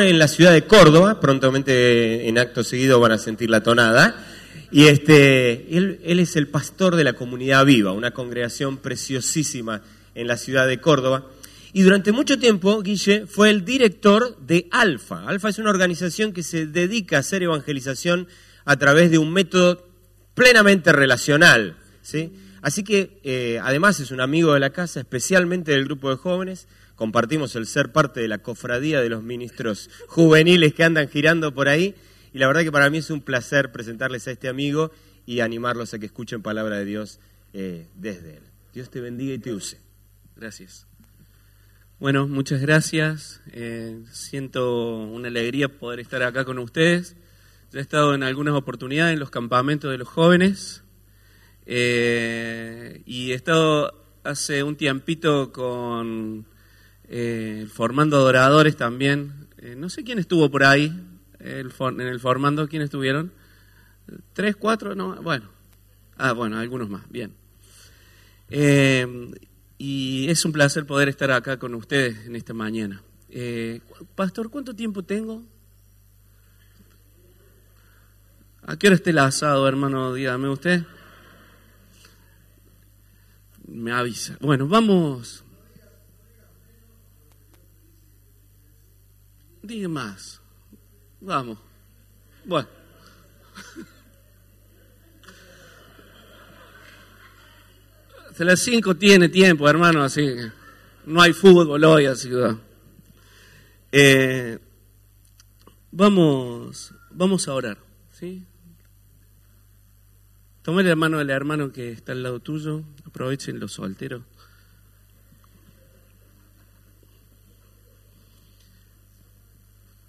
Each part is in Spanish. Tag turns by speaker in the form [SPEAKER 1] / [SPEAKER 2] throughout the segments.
[SPEAKER 1] En la ciudad de Córdoba, prontamente en acto seguido van a sentir la tonada. Y este, él, él es el pastor de la comunidad viva, una congregación preciosísima en la ciudad de Córdoba. Y durante mucho tiempo, Guille fue el director de Alfa. Alfa es una organización que se dedica a hacer evangelización a través de un método plenamente relacional. ¿sí? Así que, eh, además, es un amigo de la casa, especialmente del grupo de jóvenes compartimos el ser parte de la cofradía de los ministros juveniles que andan girando por ahí. Y la verdad que para mí es un placer presentarles a este amigo y animarlos a que escuchen palabra de Dios eh, desde él. Dios te bendiga y te use.
[SPEAKER 2] Gracias. Bueno, muchas gracias. Eh, siento una alegría poder estar acá con ustedes. Ya he estado en algunas oportunidades en los campamentos de los jóvenes eh, y he estado hace un tiempito con eh, formando adoradores también. Eh, no sé quién estuvo por ahí en el formando, ¿quién estuvieron? ¿Tres, cuatro? No, bueno. Ah, bueno, algunos más, bien. Eh, y es un placer poder estar acá con ustedes en esta mañana. Pastor, ¿cuánto tiempo tengo? ¿A qué hora esté el asado, hermano? Dígame usted. Me avisa. Bueno, vamos Diga más. Vamos. Bueno. Hasta las 5 tiene tiempo, hermano, así no hay fútbol hoy, así que... Eh, vamos, vamos a orar, ¿sí? Toma la mano del hermano que está al lado tuyo, aprovechen los solteros.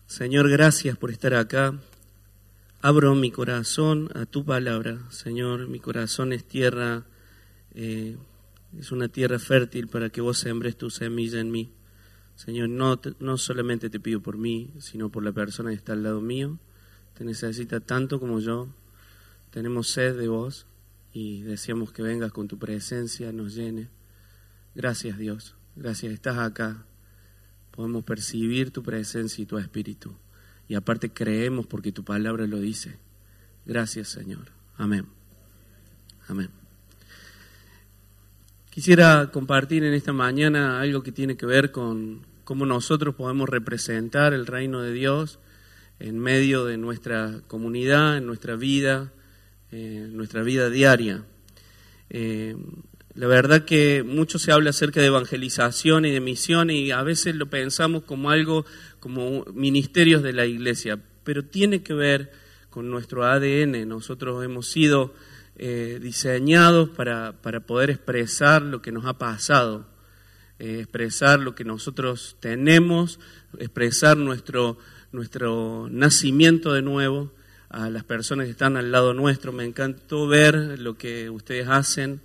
[SPEAKER 2] Señor, gracias por estar acá. Abro mi corazón a tu palabra, Señor. Mi corazón es tierra, eh, es una tierra fértil para que vos sembres tu semilla en mí. Señor, no, no solamente te pido por mí, sino por la persona que está al lado mío. Te necesita tanto como yo. Tenemos sed de vos y deseamos que vengas con tu presencia, nos llene. Gracias Dios, gracias, estás acá, podemos percibir tu presencia y tu espíritu. Y aparte creemos porque tu palabra lo dice. Gracias Señor. Amén. Amén. Quisiera compartir en esta mañana algo que tiene que ver con cómo nosotros podemos representar el reino de Dios en medio de nuestra comunidad, en nuestra vida, en nuestra vida diaria. Eh, la verdad que mucho se habla acerca de evangelización y de misión y a veces lo pensamos como algo, como ministerios de la iglesia, pero tiene que ver con nuestro ADN. Nosotros hemos sido eh, diseñados para, poder expresar lo que nos ha pasado, eh, expresar lo que nosotros tenemos, expresar nuestro, nuestro nacimiento de nuevo a las personas que están al lado nuestro. Me encantó ver lo que ustedes hacen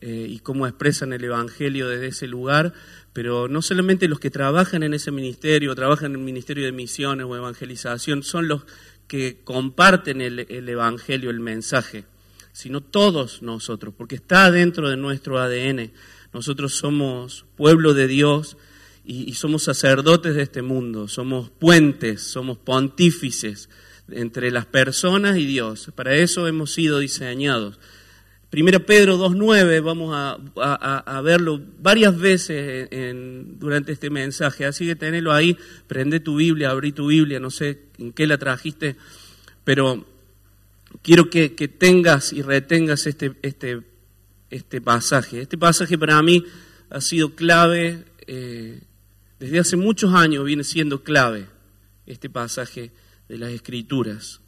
[SPEAKER 2] eh, y cómo expresan el Evangelio desde ese lugar, pero no solamente los que trabajan en ese ministerio, trabajan en el Ministerio de Misiones o Evangelización, son los que comparten el, Evangelio, el mensaje, sino todos nosotros, porque está dentro de nuestro ADN. Nosotros somos pueblo de Dios y somos sacerdotes de este mundo, somos puentes, somos pontífices entre las personas y Dios. Para eso hemos sido diseñados. Primera Pedro 2.9, vamos a, verlo varias veces durante este mensaje, así que tenelo ahí, prende tu Biblia, abrí tu Biblia, no sé en qué la trajiste, pero quiero que, tengas y retengas este, este, este, pasaje. Este pasaje para mí ha sido clave, eh, desde hace muchos años viene siendo clave este pasaje de las Escrituras.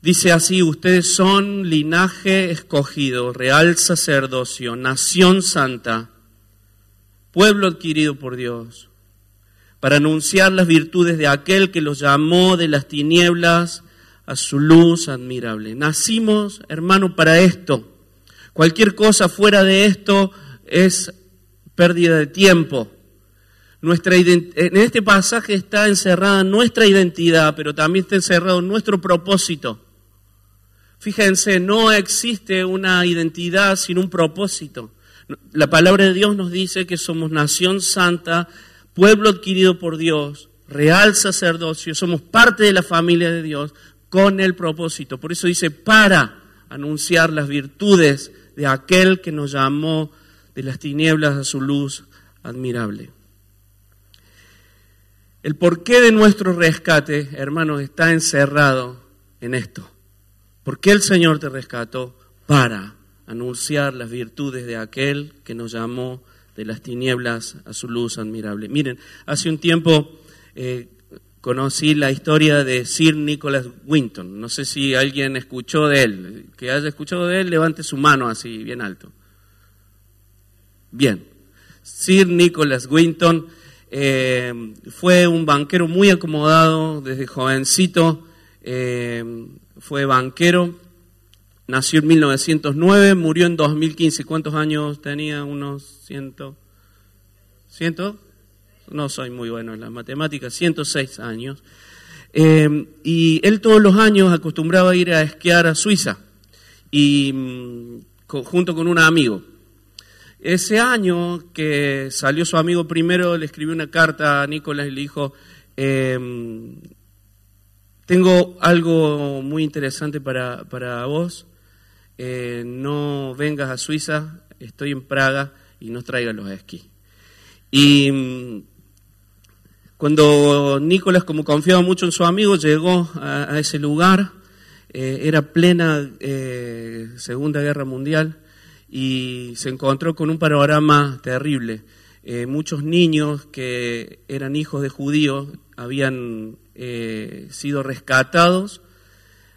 [SPEAKER 2] Dice así, ustedes son linaje escogido, real sacerdocio, nación santa, pueblo adquirido por Dios, para anunciar las virtudes de aquel que los llamó de las tinieblas a su luz admirable. Nacimos, hermano, para esto. Cualquier cosa fuera de esto es pérdida de tiempo. Nuestra en este pasaje está encerrada nuestra identidad, pero también está encerrado nuestro propósito. Fíjense, no existe una identidad sin un propósito. La palabra de Dios nos dice que somos nación santa, pueblo adquirido por Dios, real sacerdocio, somos parte de la familia de Dios con el propósito. Por eso dice, para anunciar las virtudes de aquel que nos llamó de las tinieblas a su luz admirable. El porqué de nuestro rescate, hermanos, está encerrado en esto. ¿Por qué el Señor te rescató? Para anunciar las virtudes de aquel que nos llamó de las tinieblas a su luz admirable. Miren, hace un tiempo eh, conocí la historia de Sir Nicholas Winton. No sé si alguien escuchó de él. Que haya escuchado de él, levante su mano así, bien alto. Bien. Sir Nicholas Winton eh, fue un banquero muy acomodado desde jovencito. Eh, fue banquero, nació en 1909, murió en 2015. ¿Cuántos años tenía? Unos ciento. ¿Ciento? No soy muy bueno en las matemáticas, 106 años. Eh, y él todos los años acostumbraba a ir a esquiar a Suiza, y mm, junto con un amigo. Ese año que salió su amigo primero, le escribió una carta a Nicolás y le dijo, eh, tengo algo muy interesante para, para vos. Eh, no vengas a Suiza, estoy en Praga y no traigas los esquís. Y mm, cuando Nicolás, como confiaba mucho en su amigo, llegó a, ese lugar, eh, era plena eh, Segunda Guerra Mundial y se encontró con un panorama terrible. muchos niños que eran hijos de judíos habían eh, sido rescatados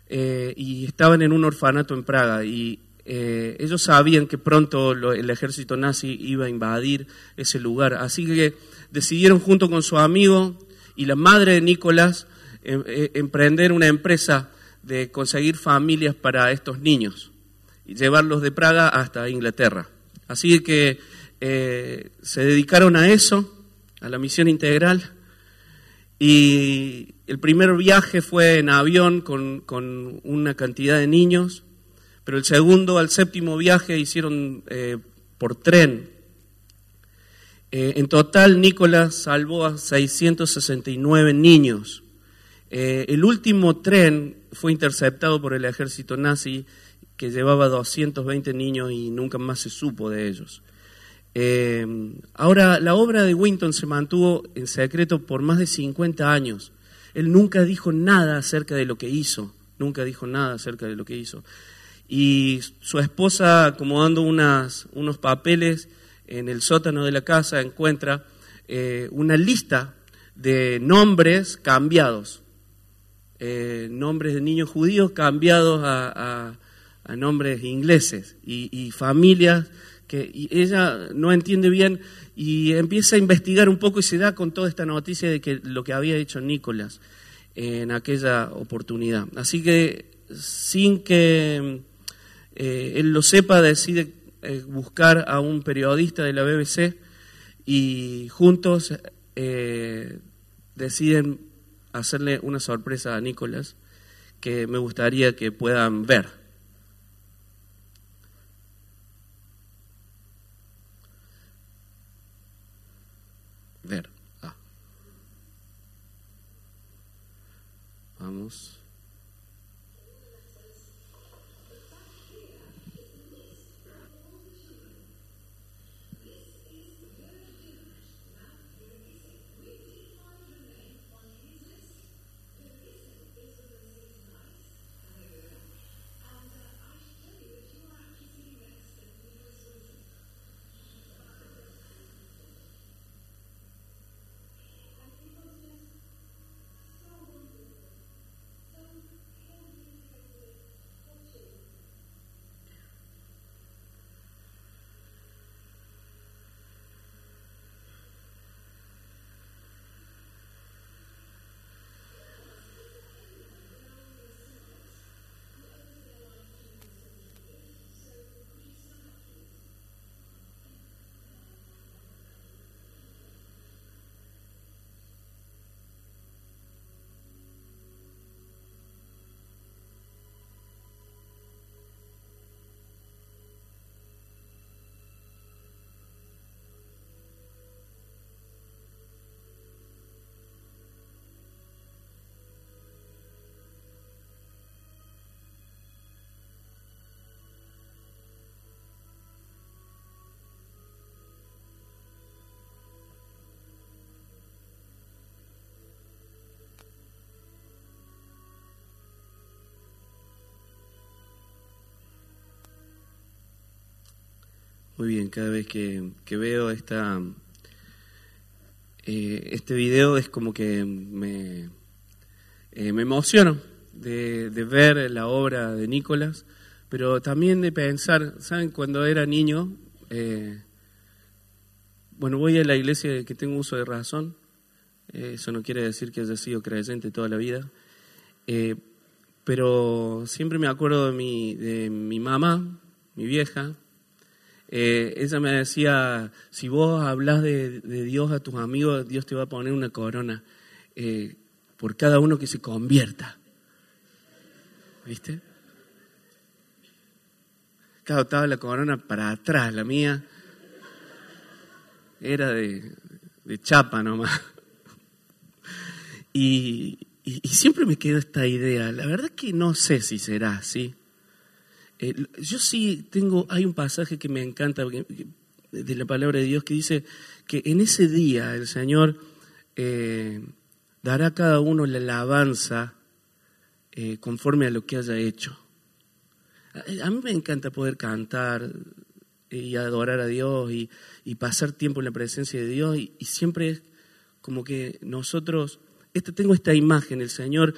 [SPEAKER 2] eh, y estaban en un orfanato en Praga y eh, ellos sabían que pronto el ejército nazi iba a invadir ese lugar, así que decidieron junto con su amigo y la madre de Nicolás emprender una empresa de conseguir familias para estos niños y llevarlos de Praga hasta Inglaterra. Así que se dedicaron a eso, a la misión integral, y el primer viaje fue en avión con, una cantidad de niños, pero el segundo al séptimo viaje hicieron eh, por tren. Eh, en total, Nicolás salvó a 669 niños. Eh, el último tren fue interceptado por el ejército nazi que llevaba 220 niños y nunca más se supo de ellos. Eh, ahora, la obra de Winton se mantuvo en secreto por más de 50 años. Él nunca dijo nada acerca de lo que hizo, nunca dijo nada acerca de lo que hizo. Y su esposa, acomodando unas, unos papeles en el sótano de la casa, encuentra eh, una lista de nombres cambiados, eh, nombres de niños judíos cambiados a, nombres ingleses y, y familias que ella no entiende bien y empieza a investigar un poco y se da con toda esta noticia de que lo que había hecho Nicolás en aquella oportunidad. Así que sin que eh, él lo sepa, decide eh, buscar a un periodista de la BBC y juntos eh, deciden hacerle una sorpresa a Nicolás que me gustaría que puedan ver. ver. Ah. Vamos. Muy bien. Cada vez que, veo esta, eh, este video es como que me, eh, me emociono de, ver la obra de Nicolás, pero también de pensar, ¿saben? Cuando era niño, eh, bueno, voy a la iglesia que tengo uso de razón, eso no quiere decir que haya sido creyente toda la vida, pero siempre me acuerdo de mi, de mi mamá, mi vieja, eh, ella me decía, si vos hablas de, Dios a tus amigos, Dios te va a poner una corona eh, por cada uno que se convierta. ¿Viste? Claro, estaba la corona para atrás, la mía era de, chapa nomás. Y, y, siempre me quedó esta idea. La verdad que no sé si será así. Eh, yo sí tengo, hay un pasaje que me encanta de la palabra de Dios que dice que en ese día el Señor eh, dará a cada uno la alabanza eh, conforme a lo que haya hecho. A, mí me encanta poder cantar y adorar a Dios y, pasar tiempo en la presencia de Dios y, siempre es como que nosotros, este, tengo esta imagen, el Señor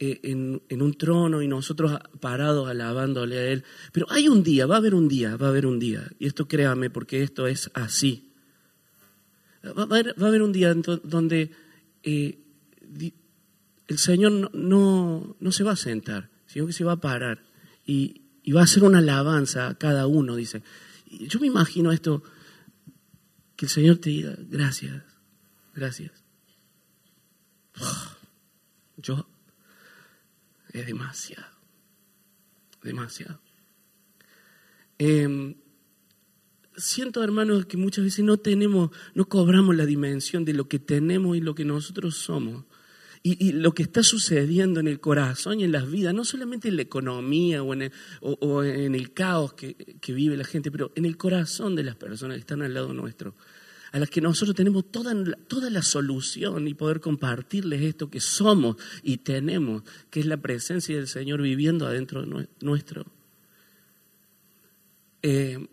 [SPEAKER 2] eh, en, un trono y nosotros parados alabándole a Él. Pero hay un día, va a haber un día, va a haber un día. Y esto créame porque esto es así. Va a haber, un día donde eh, el Señor no, no, se va a sentar, sino que se va a parar y, va a hacer una alabanza a cada uno, dice. yo me imagino esto, que el Señor te diga, gracias, gracias. Yo es demasiado, demasiado. Em, siento, hermanos, que muchas veces no tenemos, no cobramos la dimensión de lo que tenemos y lo que nosotros somos. Y, lo que está sucediendo en el corazón y en las vidas, no solamente en la economía o en el, caos que, que, vive la gente, pero en el corazón de las personas que están al lado nuestro a las que nosotros tenemos toda, toda la solución y poder compartirles esto que somos y tenemos, que es la presencia del Señor viviendo adentro de nuestro. Eh,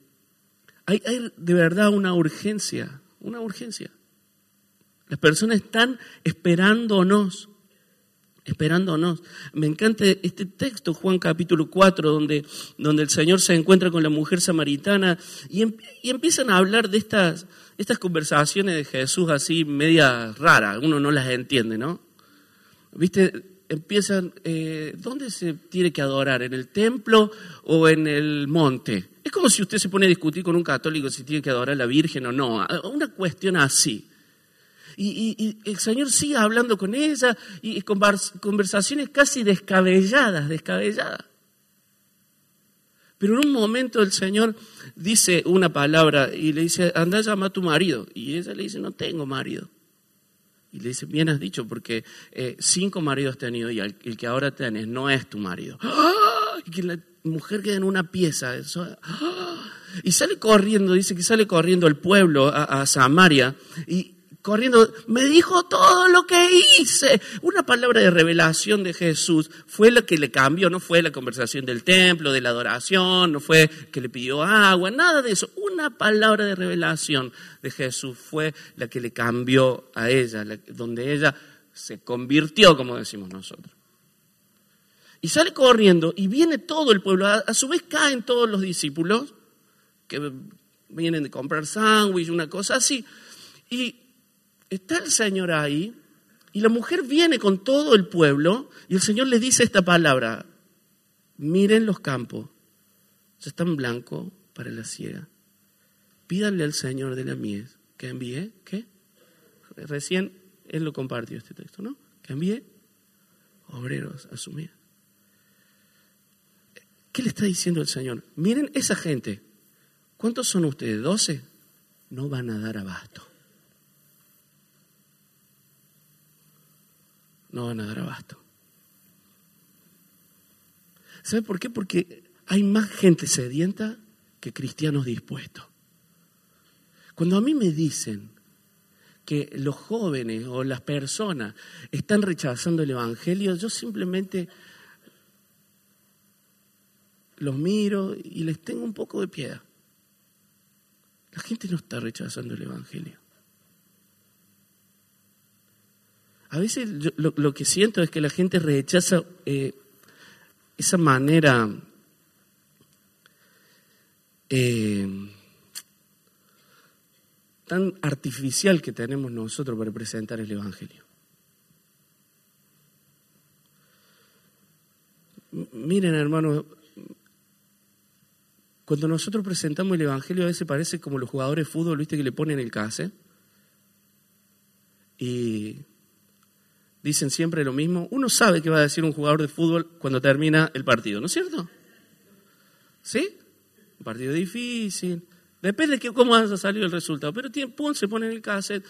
[SPEAKER 2] hay de verdad una urgencia, una urgencia. Las personas están esperándonos esperándonos. Me encanta este texto, Juan capítulo 4, donde, donde el Señor se encuentra con la mujer samaritana y, em, y empiezan a hablar de estas, estas conversaciones de Jesús así media raras, uno no las entiende, ¿no? ¿Viste? Empiezan, eh, ¿dónde se tiene que adorar? ¿En el templo o en el monte? Es como si usted se pone a discutir con un católico si tiene que adorar a la Virgen o no. Una cuestión así. Y, el Señor sigue hablando con ella y, con conversaciones casi descabelladas, descabelladas. Pero en un momento el Señor dice una palabra y le dice, anda a llamar a tu marido. Y ella le dice, no tengo marido. Y le dice, bien has dicho, porque eh, cinco maridos has tenido y el, que ahora tienes no es tu marido. ¡Ah! Y que la mujer queda en una pieza. ¡ah! Y sale corriendo, dice que sale corriendo el pueblo a, a Samaria y corriendo, me dijo todo lo que hice. Una palabra de revelación de Jesús fue lo que le cambió, no fue la conversación del templo, de la adoración, no fue que le pidió agua, nada de eso. Una palabra de revelación de Jesús fue la que le cambió a ella, donde ella se convirtió, como decimos nosotros. Y sale corriendo y viene todo el pueblo. A, su vez caen todos los discípulos que vienen de comprar sándwich, una cosa así. Y está el Señor ahí y la mujer viene con todo el pueblo y el Señor le dice esta palabra, miren los campos, ya están blancos para la ciega. Pídanle al Señor de la mies que envíe, ¿qué? Recién él lo compartió este texto, ¿no? Que envíe obreros a su mies. ¿Qué le está diciendo el Señor? Miren esa gente. ¿Cuántos son ustedes? ¿Doce? No van a dar abasto. No van a dar abasto. ¿Sabe por qué? Porque hay más gente sedienta que cristianos dispuestos. Cuando a mí me dicen que los jóvenes o las personas están rechazando el Evangelio, yo simplemente los miro y les tengo un poco de piedad. La gente no está rechazando el Evangelio. A veces lo, que siento es que la gente rechaza eh, esa manera eh, tan artificial que tenemos nosotros para presentar el Evangelio. Miren, hermanos, cuando nosotros presentamos el Evangelio a veces parece como los jugadores de fútbol, viste, que le ponen el case y dicen siempre lo mismo. Uno sabe que va a decir un jugador de fútbol cuando termina el partido, ¿no es cierto? ¿Sí? Un partido difícil. Depende de cómo haya salido el resultado. Pero pum, se pone en el cassette.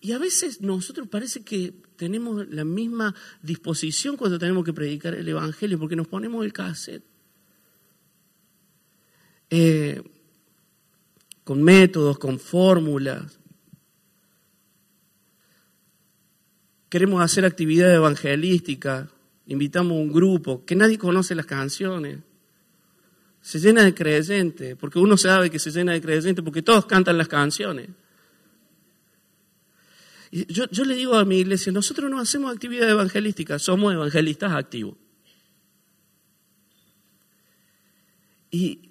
[SPEAKER 2] Y a veces nosotros parece que tenemos la misma disposición cuando tenemos que predicar el Evangelio, porque nos ponemos el cassette. Eh, con métodos, con fórmulas. Queremos hacer actividad evangelística, invitamos un grupo que nadie conoce las canciones. Se llena de creyentes, porque uno sabe que se llena de creyentes porque todos cantan las canciones. Yo le digo a mi iglesia, nosotros no hacemos actividad evangelística, somos evangelistas activos. Y,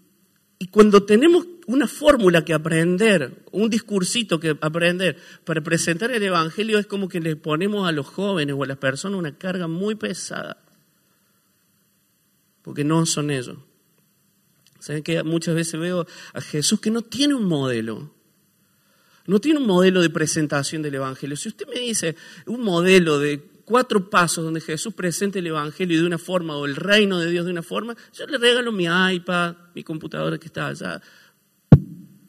[SPEAKER 2] y cuando tenemos una fórmula que aprender, un discursito que aprender para presentar el Evangelio, es como que le ponemos a los jóvenes o a las personas una carga muy pesada. Porque no son ellos. ¿Saben que muchas veces veo a Jesús que no tiene un modelo? No tiene un modelo de presentación del Evangelio. Si usted me dice un modelo de cuatro pasos donde Jesús presente el Evangelio de una forma o el reino de Dios de una forma, yo le regalo mi iPad, mi computadora que está allá.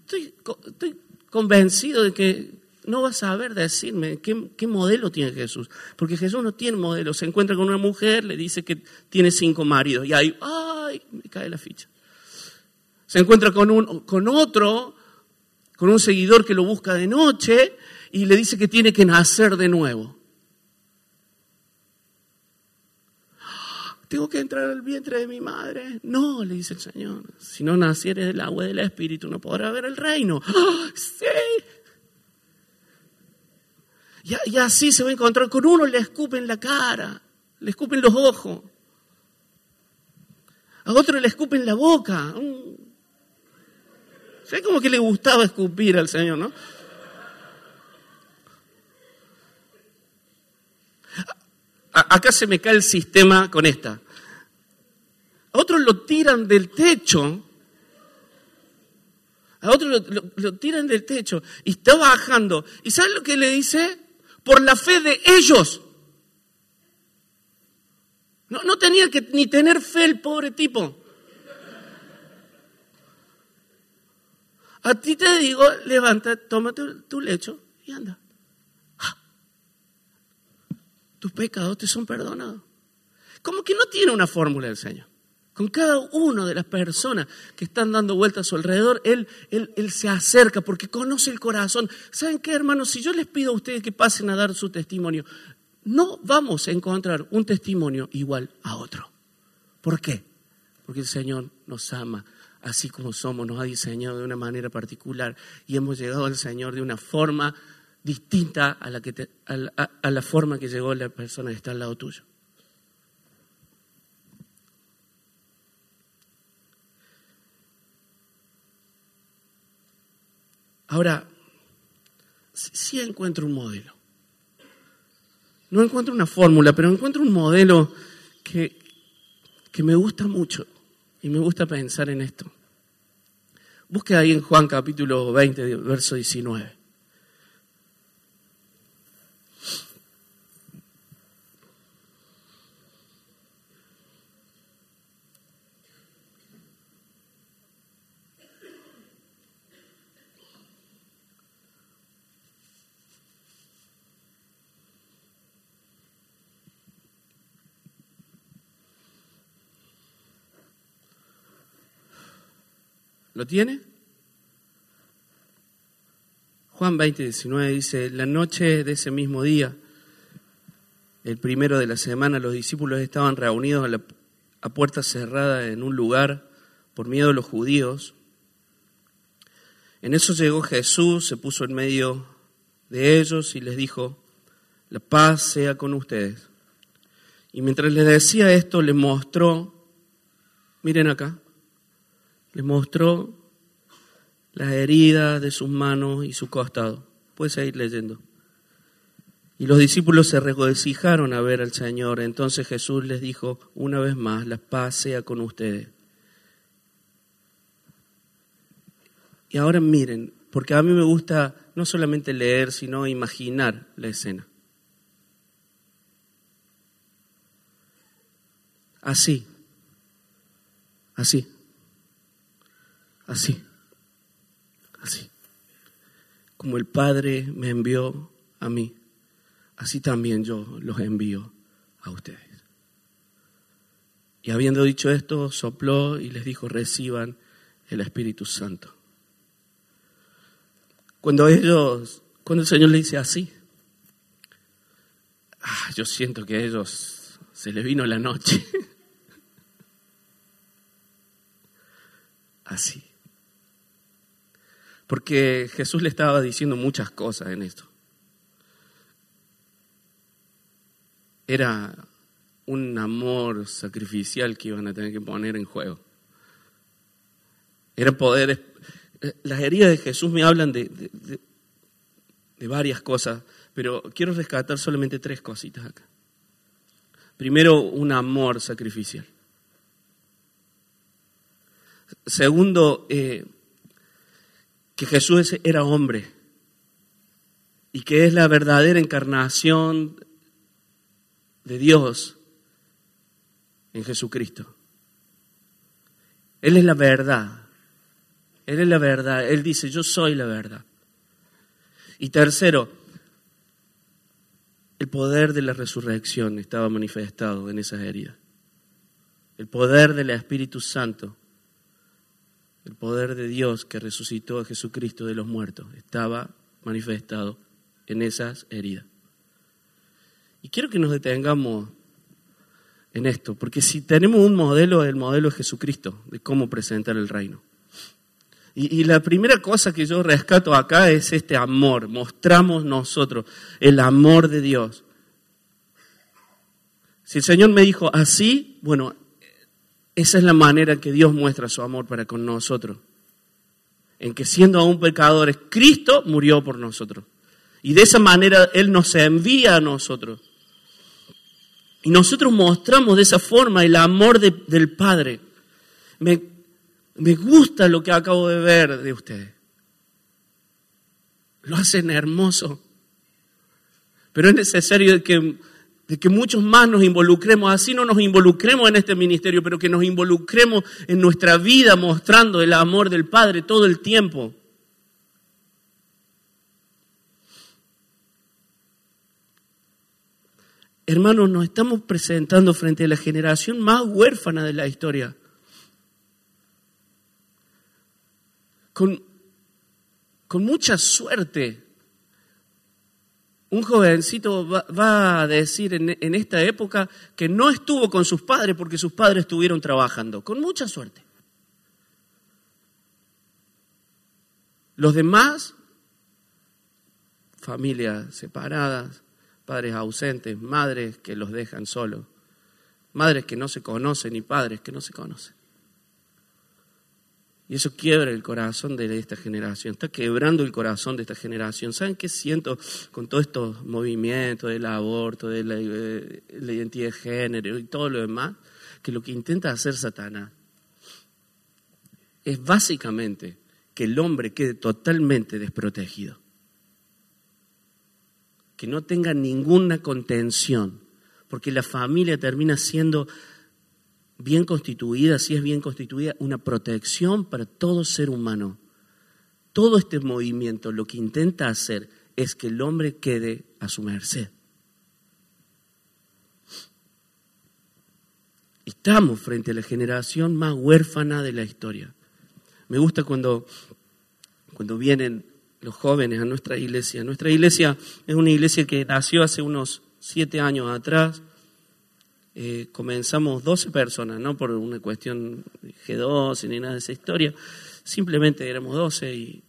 [SPEAKER 2] Estoy, convencido de que no va a saber decirme qué, qué, modelo tiene Jesús. Porque Jesús no tiene modelo. Se encuentra con una mujer, le dice que tiene cinco maridos. Y ahí, ¡ay! Me cae la ficha. Se encuentra con, un, con otro, con un seguidor que lo busca de noche y le dice que tiene que nacer de nuevo. ¿Tengo que entrar al vientre de mi madre? No, le dice el Señor. Si no nacieres del agua del Espíritu, no podrás ver el reino. ¡Ah, ¡Sí! Y, así se va a encontrar con uno, le escupen la cara, le escupen los ojos. A otro le escupen la boca. ¿Sabes como que le gustaba escupir al Señor, no? Acá se me cae el sistema con esta. A otros lo tiran del techo. A otros lo, tiran del techo y está bajando. ¿Y sabes lo que le dice? Por la fe de ellos. No, tenía que ni tener fe el pobre tipo. A ti te digo, levanta, toma tu lecho y anda. Tus pecados te son perdonados. Como que no tiene una fórmula el Señor. Con cada una de las personas que están dando vueltas a su alrededor, él, él, él, se acerca porque conoce el corazón. ¿Saben qué, hermanos? Si yo les pido a ustedes que pasen a dar su testimonio, no vamos a encontrar un testimonio igual a otro. ¿Por qué? Porque el Señor nos ama así como somos, nos ha diseñado de una manera particular y hemos llegado al Señor de una forma distinta a la, que a, la, forma que llegó la persona que está al lado tuyo. Ahora, sí encuentro un modelo. No encuentro una fórmula, pero encuentro un modelo que, que me gusta mucho y me gusta pensar en esto. Busque ahí en Juan capítulo 20, verso 19. ¿Lo tiene? Juan 20, 19 dice, la noche de ese mismo día, el primero de la semana, los discípulos estaban reunidos a, la, a puerta cerrada en un lugar por miedo a los judíos. En eso llegó Jesús, se puso en medio de ellos y les dijo, la paz sea con ustedes. Y mientras les decía esto, les mostró, miren acá, les mostró las heridas de sus manos y su costado. Puedes seguir leyendo. Y los discípulos se regocijaron a ver al Señor. Entonces Jesús les dijo una vez más, la paz sea con ustedes. Y ahora miren, porque a mí me gusta no solamente leer, sino imaginar la escena. Así, así, así, así. Como el Padre me envió a mí, así también yo los envío a ustedes. Y habiendo dicho esto, sopló y les dijo, reciban el Espíritu Santo. Cuando ellos, cuando el Señor le dice así, ah, yo siento que a ellos se les vino la noche. así. Porque Jesús le estaba diciendo muchas cosas en esto. Era un amor sacrificial que iban a tener que poner en juego. Era poder eh, las heridas de Jesús me hablan de, de, varias cosas, pero quiero rescatar solamente tres cositas acá. Primero, un amor sacrificial. Segundo, eh, que Jesús era hombre y que es la verdadera encarnación de Dios en Jesucristo. Él es la verdad. Él es la verdad. Él dice, yo soy la verdad. Y tercero, el poder de la resurrección estaba manifestado en esas heridas. El poder del Espíritu Santo, el poder de Dios que resucitó a Jesucristo de los muertos, estaba manifestado en esas heridas. Y quiero que nos detengamos en esto, porque si tenemos un modelo, el modelo de Jesucristo, de cómo presentar el reino. Y, la primera cosa que yo rescato acá es este amor. Mostramos nosotros el amor de Dios. Si el Señor me dijo así, bueno, esa es la manera que Dios muestra su amor para con nosotros. En que siendo aún pecadores, Cristo murió por nosotros. Y de esa manera Él nos envía a nosotros. Y nosotros mostramos de esa forma el amor del Padre. Me, me gusta lo que acabo de ver de ustedes. Lo hacen hermoso. Pero es necesario que, de que muchos más nos involucremos. Así no nos involucremos en este ministerio, pero que nos involucremos en nuestra vida mostrando el amor del Padre todo el tiempo. Hermanos, nos estamos presentando frente a la generación más huérfana de la historia. con, mucha suerte, un jovencito va, a decir en, en, esta época que no estuvo con sus padres porque sus padres estuvieron trabajando, con mucha suerte. Los demás, familias separadas, padres ausentes, madres que los dejan solos, madres que no se conocen y padres que no se conocen. Y eso quiebra el corazón de esta generación, está quebrando el corazón de esta generación. ¿Saben qué siento con todos estos movimientos del aborto, de la, de la, identidad de género y todo lo demás? Que lo que intenta hacer Satanás es básicamente que el hombre quede totalmente desprotegido, que no tenga ninguna contención, porque la familia termina siendo bien constituida, si es bien constituida, una protección para todo ser humano. Todo este movimiento lo que intenta hacer es que el hombre quede a su merced. Estamos frente a la generación más huérfana de la historia. Me gusta cuando, cuando vienen los jóvenes a nuestra iglesia. Nuestra iglesia es una iglesia que nació hace unos siete años atrás eh, comenzamos 12 personas, no por una cuestión G12 ni nada de esa historia, simplemente éramos 12 y,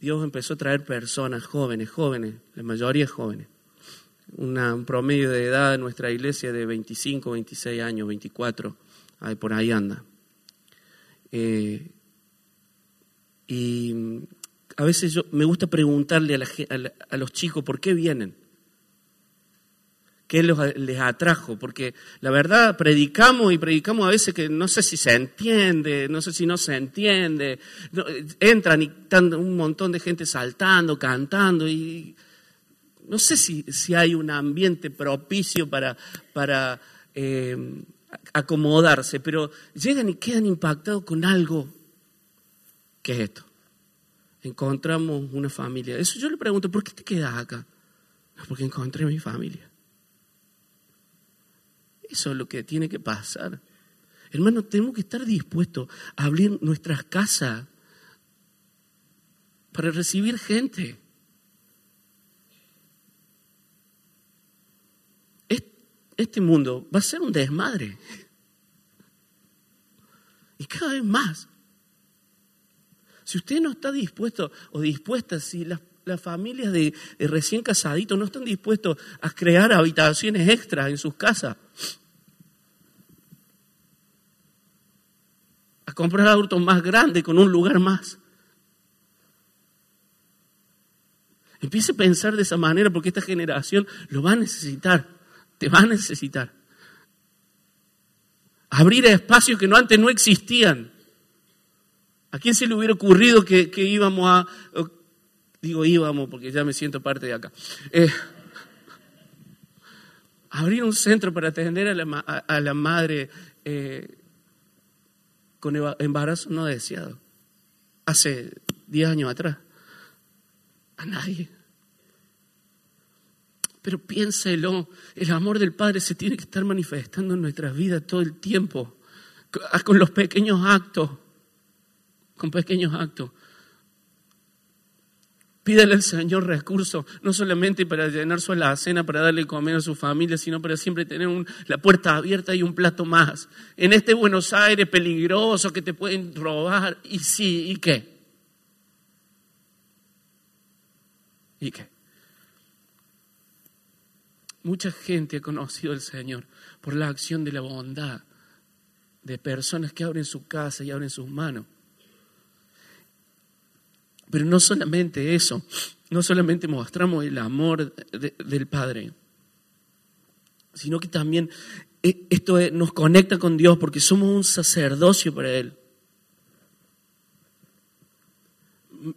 [SPEAKER 2] Dios empezó a traer personas jóvenes, jóvenes, la mayoría jóvenes. un promedio de edad en nuestra iglesia de 25, 26 años, 24, ahí por ahí anda. Eh, y a veces yo, me gusta preguntarle a, los chicos por qué vienen, qué les atrajo, porque la verdad predicamos y predicamos a veces que no sé si se entiende, no sé si no se entiende, entran y están un montón de gente saltando, cantando y no sé si, si hay un ambiente propicio para, para eh, acomodarse, pero llegan y quedan impactados con algo que es esto encontramos una familia. Eso yo le pregunto, ¿por qué te quedas acá? porque encontré mi familia. Eso es lo que tiene que pasar. Hermano, tenemos que estar dispuestos a abrir nuestras casas para recibir gente. Este mundo va a ser un desmadre. Y cada vez más. Si usted no está dispuesto o dispuesta, si las, familias de, recién casaditos no están dispuestos a crear habitaciones extras en sus casas, comprar autos más grandes con un lugar más. Empiece a pensar de esa manera porque esta generación lo va a necesitar, te va a necesitar. Abrir espacios que no antes no existían. ¿A quién se le hubiera ocurrido que, íbamos a... Digo íbamos porque ya me siento parte de acá. Eh, abrir un centro para atender a la, madre eh, con embarazo no deseado. Hace 10 años atrás. A nadie. Pero piénselo, el amor del Padre se tiene que estar manifestando en nuestras vidas todo el tiempo, con los pequeños actos con pequeños actos. Pídele al Señor recursos, no solamente para llenar su alacena, para darle comer a su familia, sino para siempre tener la puerta abierta y un plato más. En este Buenos Aires peligroso que te pueden robar, y sí, ¿y qué? ¿Y qué? Mucha gente ha conocido al Señor por la acción de la bondad de personas que abren su casa y abren sus manos pero no solamente eso, no solamente mostramos el amor del Padre, sino que también eh, esto nos conecta con Dios porque somos un sacerdocio para Él.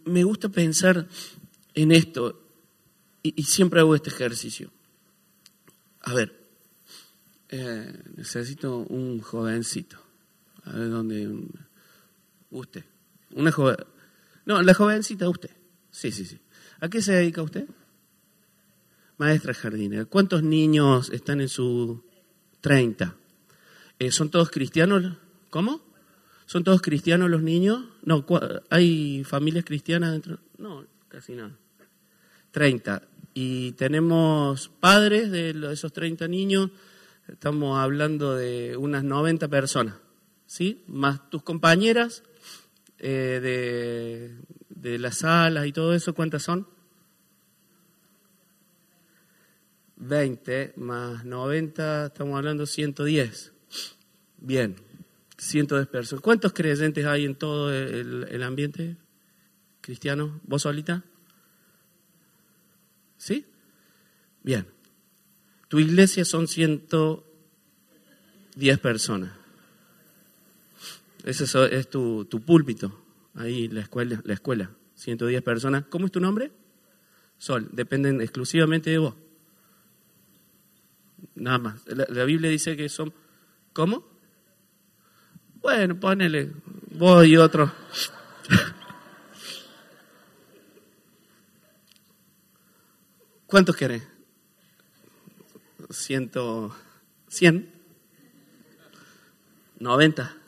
[SPEAKER 2] Me gusta pensar en esto y, siempre hago este ejercicio. A ver, eh, necesito un jovencito. A ver dónde. Usted. Una joven. No, la jovencita usted. Sí, sí, sí. ¿A qué se dedica usted? Maestra jardinera. ¿Cuántos niños están en su 30? Eh, ¿Son todos cristianos? ¿Cómo? ¿Son todos cristianos los niños? No, ¿hay familias cristianas dentro? No, casi nada. 30. Y tenemos padres de esos 30 niños, estamos hablando de unas 90 personas, ¿sí? Más tus compañeras, eh, de, las salas y todo eso, ¿cuántas son? 20 más 90, estamos hablando 110. Bien, 110 personas. ¿Cuántos creyentes hay en todo el, ambiente cristiano? ¿Vos solita? ¿Sí? Bien. Tu iglesia son 110 personas. Ese es tu, púlpito, ahí la escuela, la escuela, 110 personas. ¿Cómo es tu nombre? Sol, dependen exclusivamente de vos. Nada más. La, Biblia dice que son... ¿Cómo? Bueno, ponele vos y otro. ¿Cuántos querés? Ciento... ¿Cien? ¿Noventa?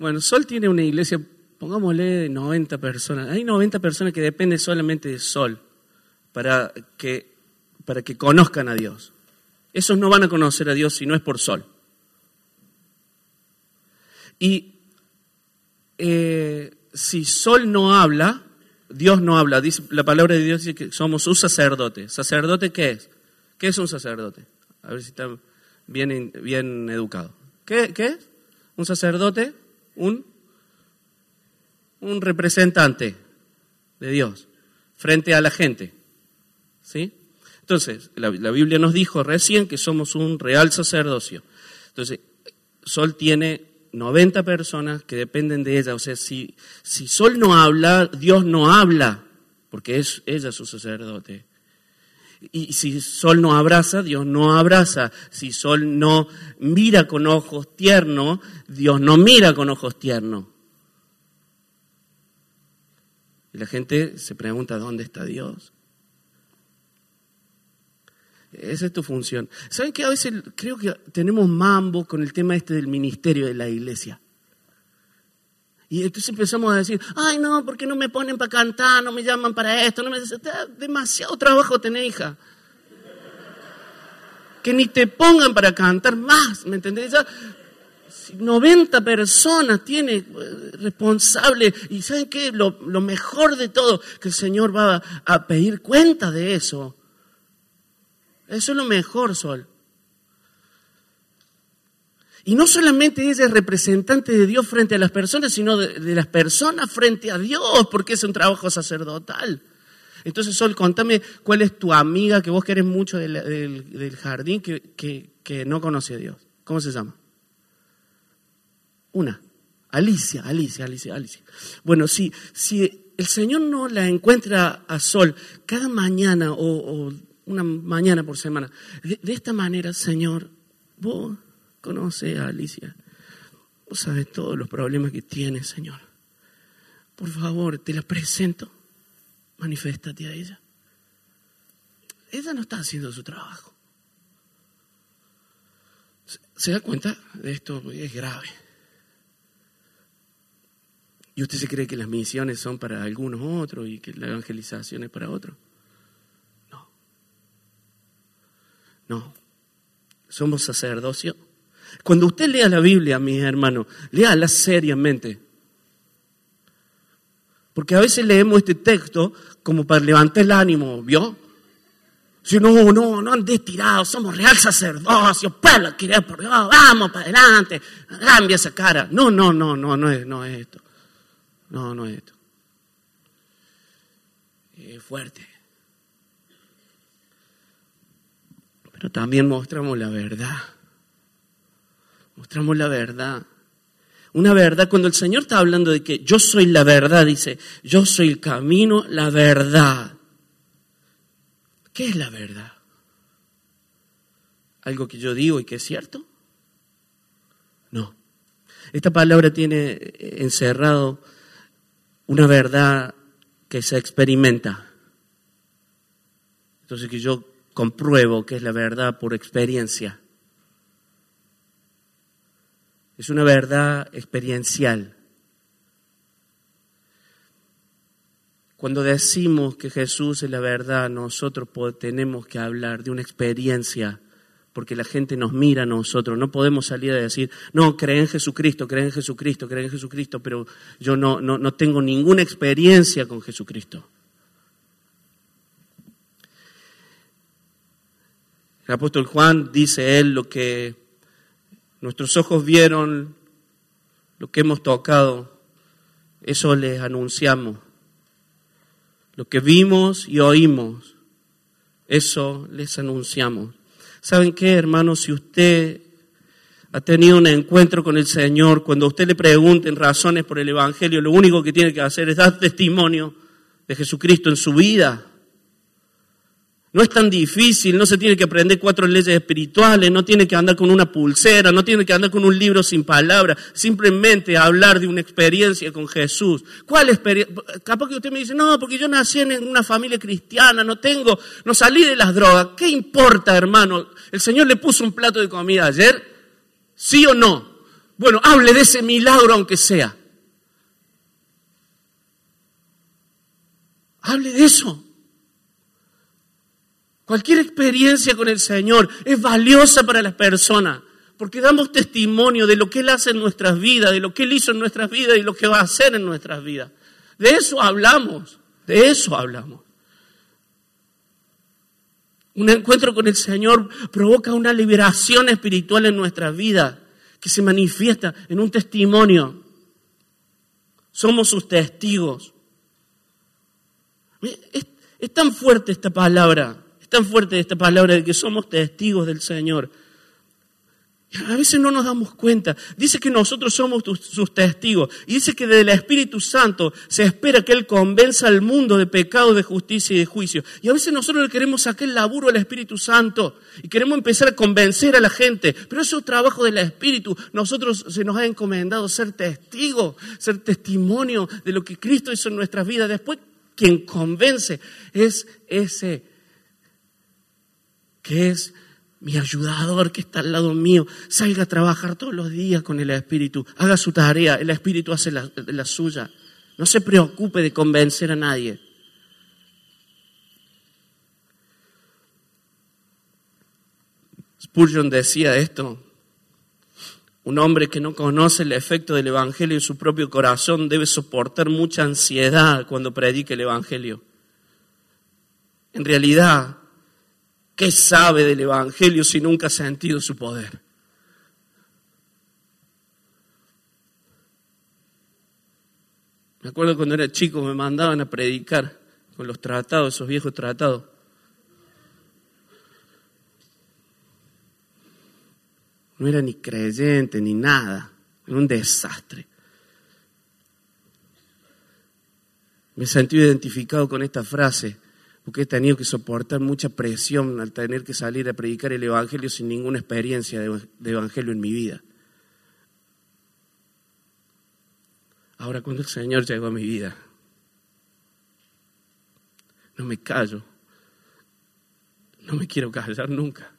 [SPEAKER 2] Bueno, Sol tiene una iglesia, pongámosle de 90 personas. Hay 90 personas que dependen solamente de Sol para que, para que conozcan a Dios. Esos no van a conocer a Dios si no es por Sol. Y eh, si Sol no habla, Dios no habla. La palabra de Dios dice que somos un sacerdote. ¿Sacerdote qué es? ¿Qué es un sacerdote? A ver si está bien, bien educado. ¿Qué, ¿Qué es? Un sacerdote, un, un representante de Dios frente a la gente. ¿Sí? Entonces, la, la, Biblia nos dijo recién que somos un real sacerdocio. Entonces, Sol tiene 90 personas que dependen de ella. O sea, si, si Sol no habla, Dios no habla, porque es ella su sacerdote. Y si Sol no abraza, Dios no abraza. Si Sol no mira con ojos tiernos, Dios no mira con ojos tiernos. Y la gente se pregunta, ¿dónde está Dios? Esa es tu función. ¿Saben que a veces creo que tenemos mambo con el tema este del ministerio de la iglesia? Y entonces empezamos a decir, ay no, ¿por qué no me ponen para cantar? No me llaman para esto. No me... Demasiado trabajo tener hija. Que ni te pongan para cantar más, ¿me entendés? 90 personas tiene eh, responsable y ¿saben qué? Lo, lo mejor de todo, que el Señor va a pedir cuenta de eso. Eso es lo mejor, Sol. Y no solamente ella es representante de Dios frente a las personas, sino de, las personas frente a Dios, porque es un trabajo sacerdotal. Entonces, Sol, contame cuál es tu amiga que vos querés mucho del, jardín que, no conoce a Dios. ¿Cómo se llama? Una. Alicia, Alicia, Alicia, Alicia. Bueno, si el Señor no la encuentra a Sol cada mañana o una mañana por semana. De, esta manera, Señor, vos conoces a Alicia. Vos sabes todos los problemas que tiene, Señor. Por favor, te la presento. Maniféstate a ella. Ella no está haciendo su trabajo. ¿Se da cuenta de esto? Es grave. ¿Y usted se cree que las misiones son para algunos otros y que la evangelización es para otros? No, somos sacerdocio. Cuando usted lea la Biblia, mis hermanos, léala seriamente. Porque a veces leemos este texto como para levantar el ánimo, ¿vio? Si no, no, no andes tirado, somos real sacerdocio, pueblo, querer por Dios, vamos para adelante, cambia esa cara. No, no, no, no, no es, no es esto. No, no es esto. Es fuerte. pero también mostramos la verdad. Mostramos la verdad. Una verdad, cuando el Señor está hablando de que yo soy la verdad, dice, yo soy el camino, la verdad. ¿Qué es la verdad? ¿Algo que yo digo y que es cierto? No. Esta palabra tiene encerrado una verdad que se experimenta. Entonces que yo compruebo que es la verdad por experiencia. Es una verdad experiencial. Cuando decimos que Jesús es la verdad, nosotros tenemos que hablar de una experiencia, porque la gente nos mira a nosotros. No podemos salir a decir, no, creen en Jesucristo, creen en Jesucristo, creen en Jesucristo, pero yo no, no, no tengo ninguna experiencia con Jesucristo. El apóstol Juan dice él lo que nuestros ojos vieron, lo que hemos tocado, eso les anunciamos. Lo que vimos y oímos, eso les anunciamos. ¿Saben qué, hermanos? Si usted ha tenido un encuentro con el Señor, cuando usted le pregunten razones por el Evangelio, lo único que tiene que hacer es dar testimonio de Jesucristo en su vida. No es tan difícil, no se tiene que aprender cuatro leyes espirituales, no tiene que andar con una pulsera, no tiene que andar con un libro sin palabras, simplemente hablar de una experiencia con Jesús. ¿Cuál experiencia? Capaz que usted me dice, no, porque yo nací en una familia cristiana, no tengo, no salí de las drogas. ¿Qué importa, hermano? El Señor le puso un plato de comida ayer, ¿sí o no? Bueno, hable de ese milagro aunque sea. Hable de eso. Cualquier experiencia con el Señor es valiosa para las personas, porque damos testimonio de lo que Él hace en nuestras vidas, de lo que Él hizo en nuestras vidas y lo que va a hacer en nuestras vidas. De eso hablamos. De eso hablamos. Un encuentro con el Señor provoca una liberación espiritual en nuestra vida que se manifiesta en un testimonio. Somos sus testigos. Es, tan fuerte esta palabra, tan fuerte esta palabra de que somos testigos del Señor a veces no nos damos cuenta. Dice que nosotros somos sus testigos. Y dice que del Espíritu Santo se espera que Él convenza al mundo de pecado, de justicia y de juicio. Y a veces nosotros le queremos sacar el laburo al Espíritu Santo. Y queremos empezar a convencer a la gente. Pero eso es trabajo del Espíritu. Nosotros se nos ha encomendado ser testigos, ser testimonio de lo que Cristo hizo en nuestras vidas. Después, quien convence es ese que es mi ayudador que está al lado mío, salga a trabajar todos los días con el Espíritu, haga su tarea, el Espíritu hace la, la suya. No se preocupe de convencer a nadie. Spurgeon decía esto, un hombre que no conoce el efecto del Evangelio en su propio corazón debe soportar mucha ansiedad cuando predique el Evangelio. En realidad, ¿Qué sabe del Evangelio si nunca ha sentido su poder? Me acuerdo cuando era chico me mandaban a predicar con los tratados, esos viejos tratados. No era ni creyente ni nada, era un desastre. Me sentí identificado con esta frase porque he tenido que soportar mucha presión al tener que salir a predicar el Evangelio sin ninguna experiencia de, Evangelio en mi vida. Ahora cuando el Señor llegó a mi vida, no me callo, no me quiero callar nunca.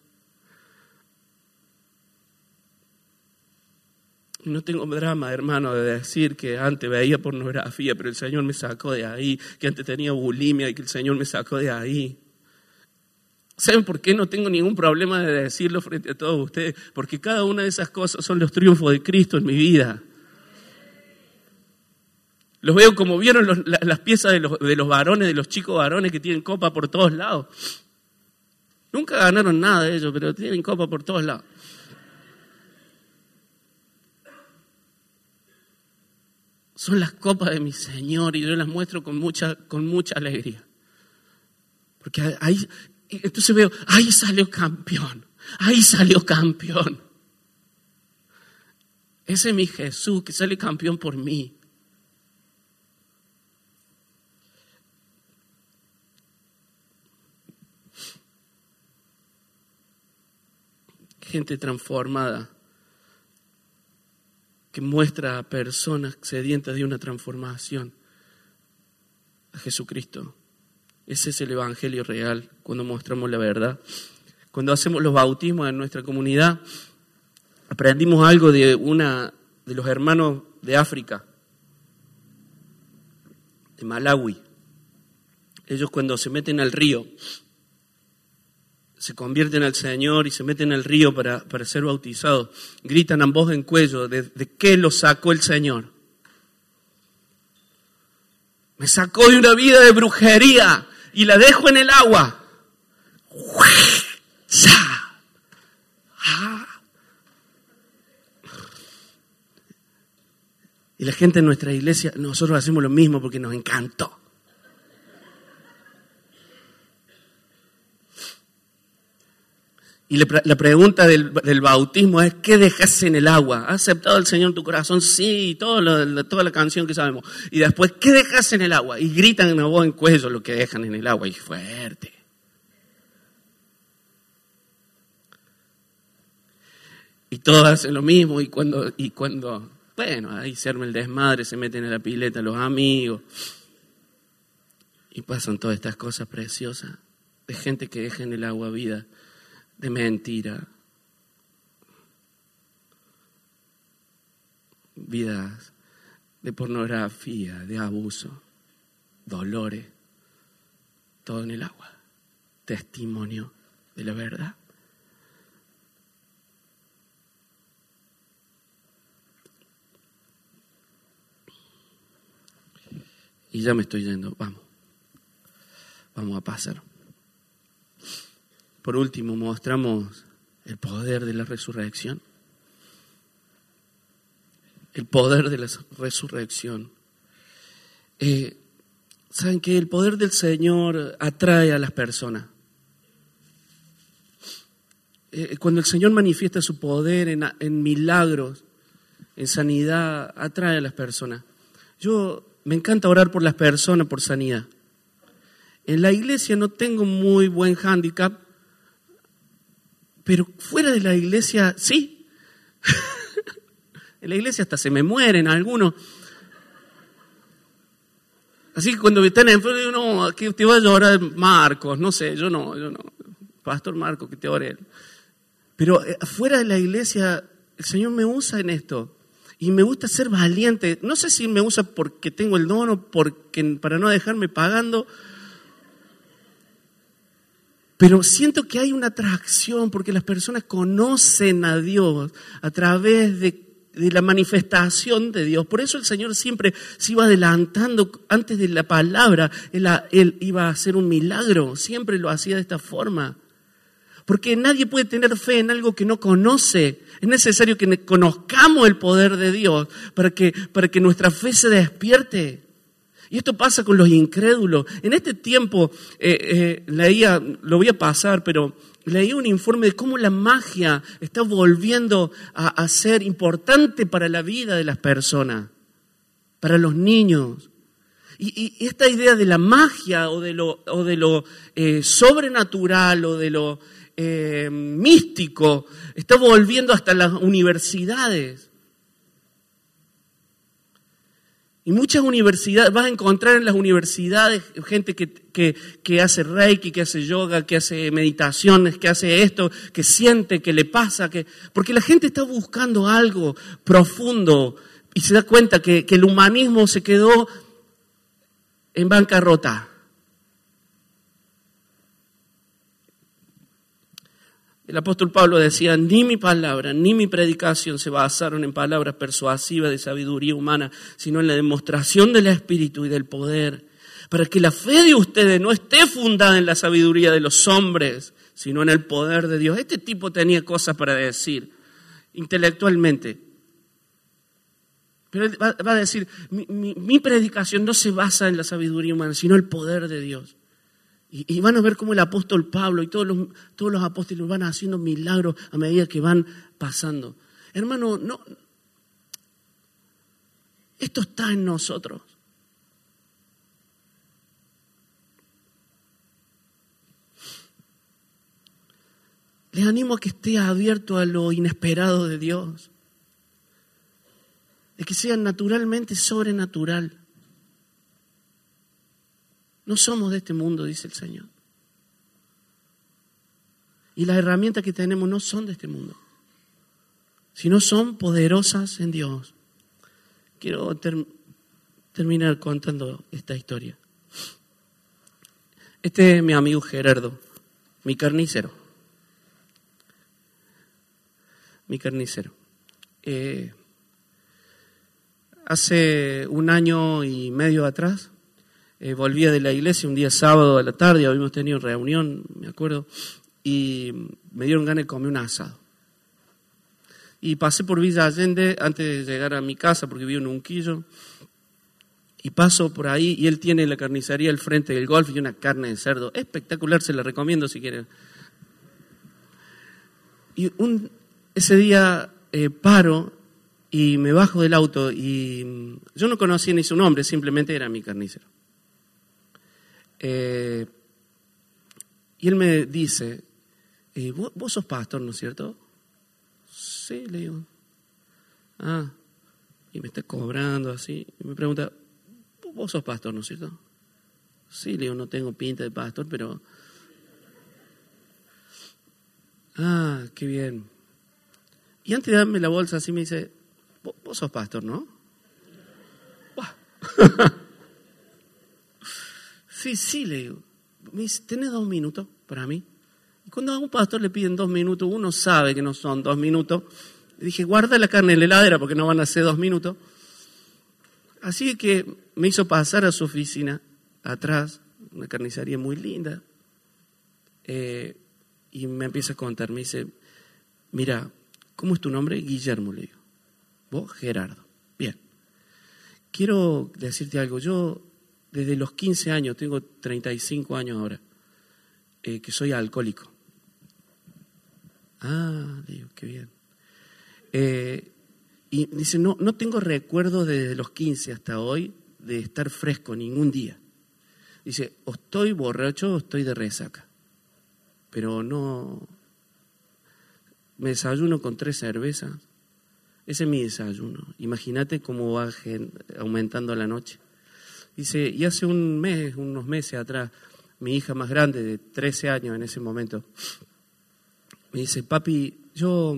[SPEAKER 2] No tengo drama, hermano, de decir que antes veía pornografía, pero el Señor me sacó de ahí, que antes tenía bulimia y que el Señor me sacó de ahí. ¿Saben por qué no tengo ningún problema de decirlo frente a todos ustedes? Porque cada una de esas cosas son los triunfos de Cristo en mi vida. Los veo como vieron las piezas de los, de los varones, de los chicos varones que tienen copa por todos lados. Nunca ganaron nada de ellos, pero tienen copa por todos lados. Son las copas de mi Señor y yo las muestro con mucha, con mucha alegría. Porque ahí, entonces veo, ahí salió campeón, ahí salió campeón. Ese es mi Jesús que sale campeón por mí. Gente transformada que muestra a personas sedientas de una transformación a Jesucristo. Ese es el Evangelio real, cuando mostramos la verdad. Cuando hacemos los bautismos en nuestra comunidad, aprendimos algo de una de los hermanos de África, de Malawi. Ellos cuando se meten al río, se convierten al Señor y se meten al río para, para ser bautizados, gritan a voz en cuello, ¿de, ¿de qué los sacó el Señor? Me sacó de una vida de brujería y la dejo en el agua. Y la gente en nuestra iglesia, nosotros hacemos lo mismo porque nos encantó. Y la pregunta del, bautismo es, ¿qué dejas en el agua? ¿Has aceptado al Señor en tu corazón? Sí, todo toda la canción que sabemos. Y después, ¿qué dejas en el agua? Y gritan en voz en cuello lo que dejan en el agua. Y fuerte. Y todos hacen lo mismo. Y cuando, y cuando bueno, ahí se arma el desmadre, se meten en la pileta los amigos. Y pasan todas estas cosas preciosas de gente que deja en el agua vida de mentira, vidas de pornografía, de abuso, dolores, todo en el agua, testimonio de la verdad. Y ya me estoy yendo, vamos. vamos a pasar. Por último, mostramos el poder de la resurrección. El poder de la resurrección. Eh, Saben que el poder del Señor atrae a las personas. Eh, cuando el Señor manifiesta su poder en, milagros, en sanidad, atrae a las personas. Yo me encanta orar por las personas por sanidad. En la iglesia no tengo muy buen hándicap, pero fuera de la iglesia sí. en la iglesia hasta se me mueren algunos. Así que cuando están enfermos, yo no, que te va a llorar Marcos, no sé, yo no, yo no. Pastor Marcos, que te ore Pero eh, fuera de la iglesia, el Señor me usa en esto. Y me gusta ser valiente. No sé si me usa porque tengo el don o porque, para no dejarme pagando. Pero siento que hay una atracción porque las personas conocen a Dios a través de la manifestación de Dios. Por eso el Señor siempre se iba adelantando antes de la palabra. Él, iba a hacer un milagro, siempre lo hacía de esta forma. Porque nadie puede tener fe en algo que no conoce. Es necesario que conozcamos el poder de Dios para que, para que nuestra fe se despierte. Y esto pasa con los incrédulos. En este tiempo, eh, eh, leía, lo voy a pasar, pero leí un informe de cómo la magia está volviendo a, ser importante para la vida de las personas, para los niños. Y, esta idea de la magia o de lo, eh, sobrenatural o de lo eh, místico está volviendo hasta las universidades. Y muchas universidades, vas a encontrar en las universidades gente que, que, hace reiki, que hace yoga, que hace meditaciones, que hace esto, que siente, que le pasa, que, porque la gente está buscando algo profundo y se da cuenta que, que el humanismo se quedó en bancarrota. El apóstol Pablo decía, ni mi palabra ni mi predicación se basaron en palabras persuasivas de sabiduría humana, sino en la demostración del Espíritu y del poder, para que la fe de ustedes no esté fundada en la sabiduría de los hombres, sino en el poder de Dios. Este tipo tenía cosas para decir intelectualmente. Pero va, a decir, mi predicación no se basa en la sabiduría humana, sino en el poder de Dios. Y, van a ver cómo el apóstol Pablo y todos los, todos los apóstoles van haciendo milagros a medida que van pasando. Hermano, no. Esto está en nosotros. Les animo a que esté abierto a lo inesperado de Dios. De que sea naturalmente sobrenatural. No somos de este mundo, dice el Señor. Y las herramientas que tenemos no son de este mundo, sino son poderosas en Dios. Quiero terminar contando esta historia. Este es mi amigo Gerardo, mi carnicero. Mi carnicero. Eh, hace un año y medio atrás eh, volvía de la iglesia un día sábado a la tarde, habíamos tenido reunión, me acuerdo, y me dieron ganas de comer un asado. Y pasé por Villa Allende antes de llegar a mi casa, porque vivo en un quillo, y paso por ahí y él tiene la carnicería al frente del golf y una carne de cerdo espectacular, se la recomiendo si quieren. Y un, ese día eh, paro y me bajo del auto y mm, yo no conocía ni su nombre, simplemente era mi carnicero. Eh, y él me dice, eh, ¿vos, sos pastor, ¿no es cierto? Sí, le digo. Ah, y me está cobrando así. Y me pregunta, ¿vos sos pastor, ¿no es cierto? Sí, le digo, no tengo pinta de pastor, pero... Ah, qué bien. Y antes de darme la bolsa así me dice, vos, sos pastor, ¿no? Sí, sí, le digo. Me dice, ¿tenés dos minutos para mí? Y cuando a un pastor le piden dos minutos, uno sabe que no son dos minutos. Le dije, guarda la carne en la heladera porque no van a ser dos minutos. Así que me hizo pasar a su oficina, atrás, una carnicería muy linda. Eh, y me empieza a contar, me dice, mira, ¿cómo es tu nombre? Guillermo, le digo. Vos, Gerardo. Bien. Quiero decirte algo. Yo, desde los 15 años, tengo 35 años ahora, eh, que soy alcohólico. Ah, digo, qué bien. Eh, y dice, no, no tengo recuerdo desde los 15 hasta hoy de estar fresco ningún día. Dice, o estoy borracho o estoy de resaca. Pero no... Me desayuno con tres cervezas. Ese es mi desayuno. Imagínate cómo va aumentando la noche. Dice, y hace un mes, unos meses atrás, mi hija más grande, de 13 años en ese momento, me dice, papi, yo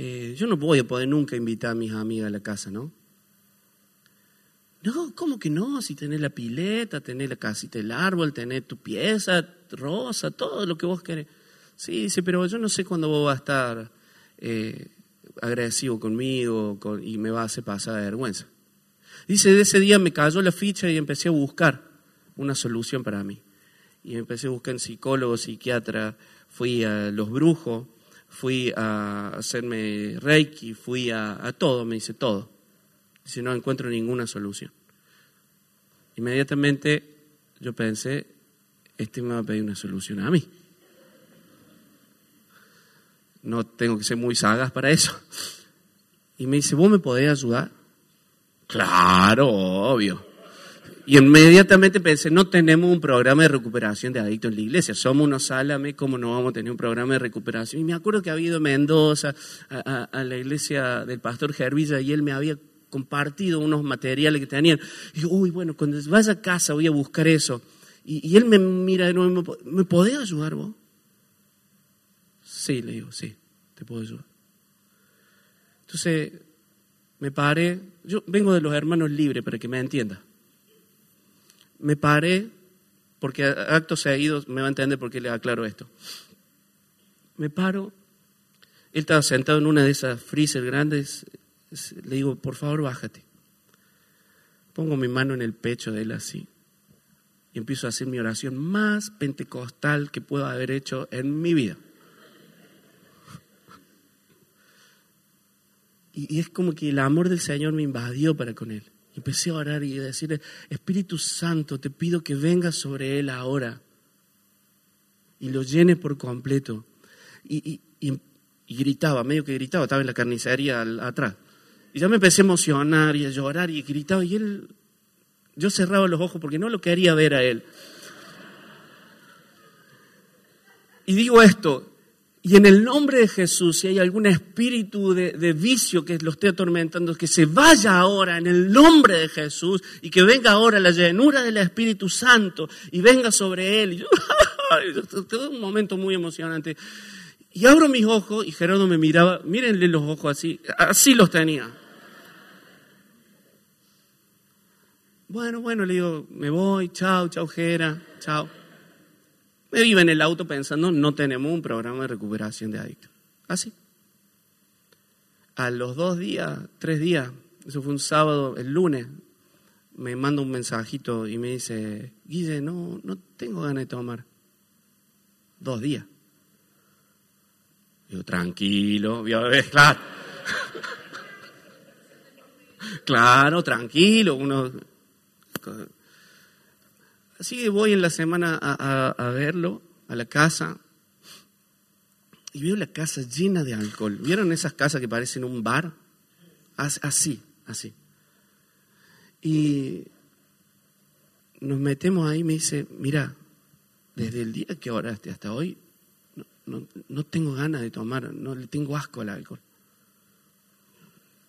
[SPEAKER 2] eh, yo no voy a poder nunca invitar a mis amigas a la casa, ¿no? No, ¿cómo que no? Si tenés la pileta, tenés la casita del árbol, tenés tu pieza rosa, todo lo que vos querés. Sí, dice, pero yo no sé cuándo vos vas a estar eh, agresivo conmigo y me va a hacer pasar de vergüenza. Dice, de ese día me cayó la ficha y empecé a buscar una solución para mí. Y empecé a buscar en psicólogo, psiquiatra, fui a los brujos, fui a hacerme reiki, fui a, todo, me dice todo. Si no encuentro ninguna solución. Inmediatamente yo pensé, este me va a pedir una solución a mí. No tengo que ser muy sagaz para eso. Y me dice, ¿vos me podés ayudar? Claro, obvio. Y inmediatamente pensé, no tenemos un programa de recuperación de adictos en la iglesia, somos unos salame, ¿cómo no vamos a tener un programa de recuperación? Y me acuerdo que había ido a Mendoza, a, la iglesia del pastor Gervilla, y él me había compartido unos materiales que tenían. Y yo, uy, bueno, cuando vaya a casa voy a buscar eso. Y, él me mira de nuevo, ¿me podés ayudar vos? Sí, le digo, sí, te puedo ayudar. Entonces, me paré, yo vengo de los hermanos libres para que me entienda me paré, porque acto seguido me va a entender por qué le aclaro esto. Me paro, él estaba sentado en una de esas freezer grandes, le digo, por favor, bájate. Pongo mi mano en el pecho de él así y empiezo a hacer mi oración más pentecostal que puedo haber hecho en mi vida. Y, es como que el amor del Señor me invadió para con él. Empecé a orar y a decirle, Espíritu Santo, te pido que vengas sobre él ahora y lo llene por completo. Y, gritaba, medio que gritaba, estaba en la carnicería atrás. Y ya me empecé a emocionar y a llorar y gritaba y él, yo cerraba los ojos porque no lo quería ver a él. Y digo esto, y en el nombre de Jesús, si hay algún espíritu de, vicio que lo esté atormentando, que se vaya ahora en el nombre de Jesús y que venga ahora la llenura del Espíritu Santo y venga sobre él. Y un momento muy emocionante. Y abro mis ojos y Gerardo me miraba, mírenle los ojos así, así los tenía. Bueno, bueno, le digo, me voy, chao, chao, Gera, chao. Me iba en el auto pensando, no tenemos un programa de recuperación de adictos. Así. A los dos días, tres días, eso fue un sábado, el lunes, me manda un mensajito y me dice, Guille, no, no tengo ganas de tomar. Dos días. Digo, tranquilo, claro. claro, tranquilo, uno Así que voy en la semana a, verlo, a la casa, y veo la casa llena de alcohol. ¿Vieron esas casas que parecen un bar? Así, así. Y nos metemos ahí y me dice, mira, desde el día que oraste hasta hoy, no, no, tengo ganas de tomar, no le tengo asco al alcohol.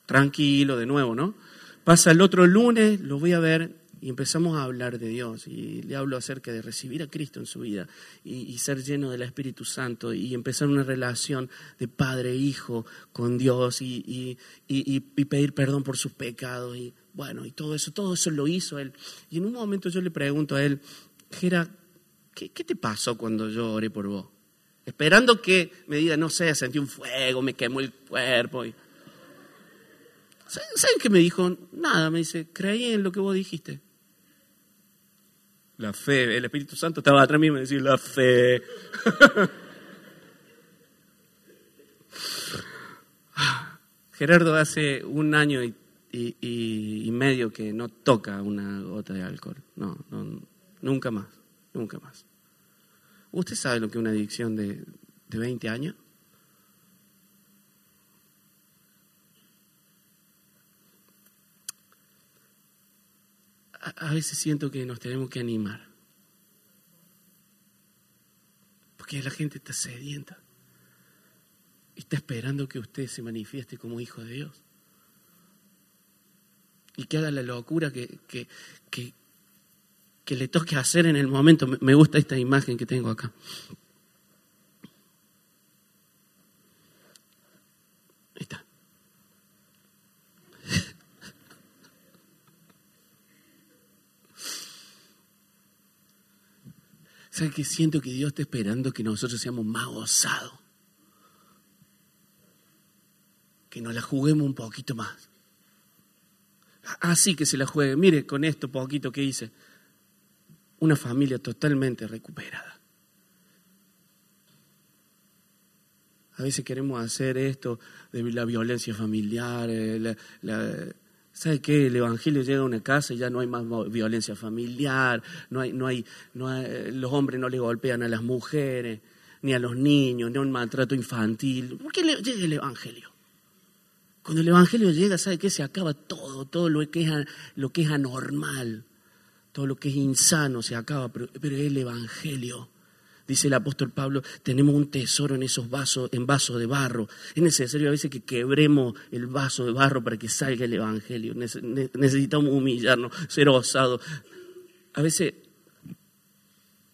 [SPEAKER 2] Tranquilo, de nuevo, ¿no? Pasa el otro lunes, lo voy a ver y empezamos a hablar de Dios y le hablo acerca de recibir a Cristo en su vida y, ser lleno del Espíritu Santo y empezar una relación de padre e hijo con Dios y, pedir perdón por sus pecados y bueno, y todo eso, todo eso lo hizo él. Y en un momento yo le pregunto a él, Gera, ¿qué, te pasó cuando yo oré por vos? Esperando que me diga, no sé, sentí un fuego, me quemó el cuerpo. Y... ¿Saben qué me dijo? Nada, me dice, creí en lo que vos dijiste. La fe, el Espíritu Santo estaba atrás mío y me decía, la fe. Gerardo hace un año y, medio que no toca una gota de alcohol. No, no, nunca más, nunca más. ¿Usted sabe lo que es una adicción de, de 20 años? A veces siento que nos tenemos que animar. Porque la gente está sedienta. Está esperando que usted se manifieste como hijo de Dios. Y que haga la locura que, que, que, que le toque hacer en el momento. Me gusta esta imagen que tengo acá. ¿Sabe que siento que Dios está esperando que nosotros seamos más osados? Que nos la juguemos un poquito más. Así que se la juegue. Mire, con esto poquito que hice, una familia totalmente recuperada. A veces queremos hacer esto de la violencia familiar, eh, la ¿Sabe qué? El Evangelio llega a una casa y ya no hay más violencia familiar, no hay, no hay, no los hombres no le golpean a las mujeres, ni a los niños, ni a un maltrato infantil. ¿Por qué llega el Evangelio? Cuando el Evangelio llega, ¿sabe qué? Se acaba todo, todo lo que es, lo que es anormal, todo lo que es insano se acaba, pero, pero el Evangelio dice el apóstol Pablo, tenemos un tesoro en esos vasos, en vasos de barro. Es necesario a veces que quebremos el vaso de barro para que salga el Evangelio. Necesitamos humillarnos, ser osados. A veces,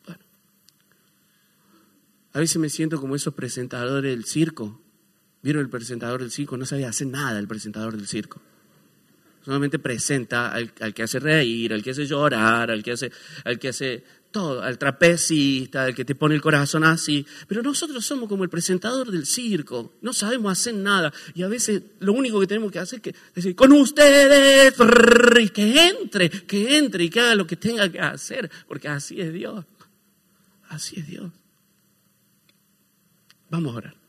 [SPEAKER 2] bueno, a veces me siento como esos presentadores del circo. ¿Vieron el presentador del circo? No sabía hacer nada el presentador del circo solamente presenta al, al, que hace reír, al que hace llorar, al que hace, al que hace todo, al trapecista, al que te pone el corazón así. Pero nosotros somos como el presentador del circo, no sabemos hacer nada. Y a veces lo único que tenemos que hacer es decir, con ustedes, que entre, que entre y que haga lo que tenga que hacer, porque así es Dios. Así es Dios. Vamos a orar.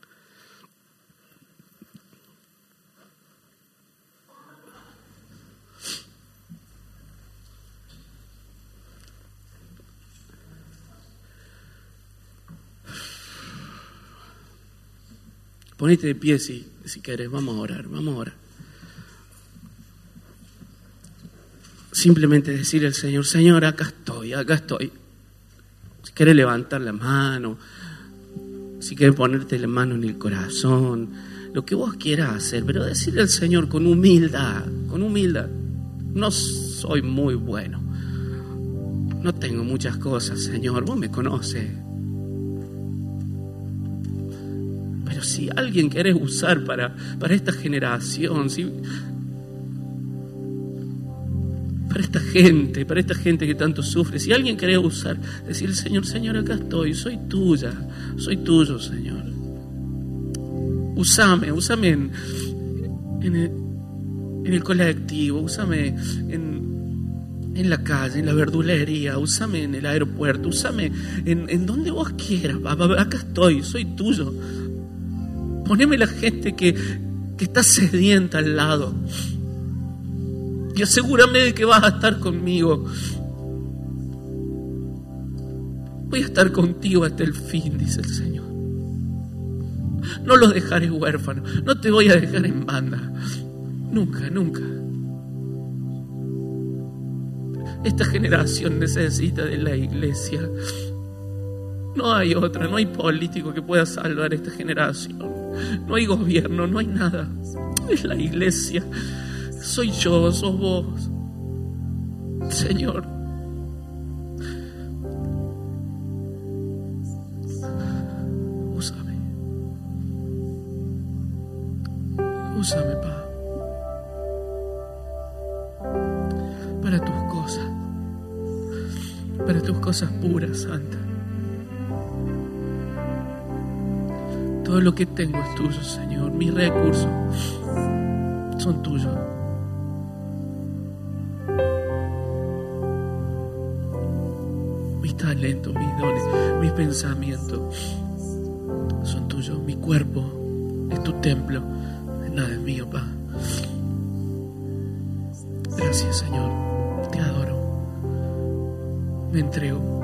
[SPEAKER 2] Ponete de pie si, si querés, vamos a orar, vamos a orar. Simplemente decir al Señor, Señor, acá estoy, acá estoy. Si quieres levantar la mano, si quieres ponerte la mano en el corazón, lo que vos quieras hacer, pero decirle al Señor con humildad, con humildad. No soy muy bueno, no tengo muchas cosas, Señor, vos me conoces. Si alguien querés usar para, para esta generación, si, para esta gente, para esta gente que tanto sufre, si alguien querés usar, decir, Señor, Señor, acá estoy, soy tuya, soy tuyo, Señor. Usame, usame en, en, el, colectivo, usame en, en la calle, en la verdulería, usame en el aeropuerto, usame en, en donde vos quieras, acá estoy, soy tuyo. Poneme la gente que, está sedienta al lado. Y asegúrame de que vas a estar conmigo. Voy a estar contigo hasta el fin, dice el Señor. No los dejaré huérfanos. No te voy a dejar en banda. Nunca, nunca. Esta generación necesita de la iglesia. No hay otra, no hay político que pueda salvar esta generación. No hay gobierno, no hay nada. Es la iglesia. Soy yo, sos vos. Señor. Úsame. Úsame, Pa. Para tus cosas. Para tus cosas puras, Santa. Todo lo que tengo es tuyo, Señor. Mis recursos son tuyos. mis talentos, mis dones, mis pensamientos son tuyos. Mi cuerpo es tu templo, nada es mío, Pa. Gracias, Señor. Te adoro. Me entrego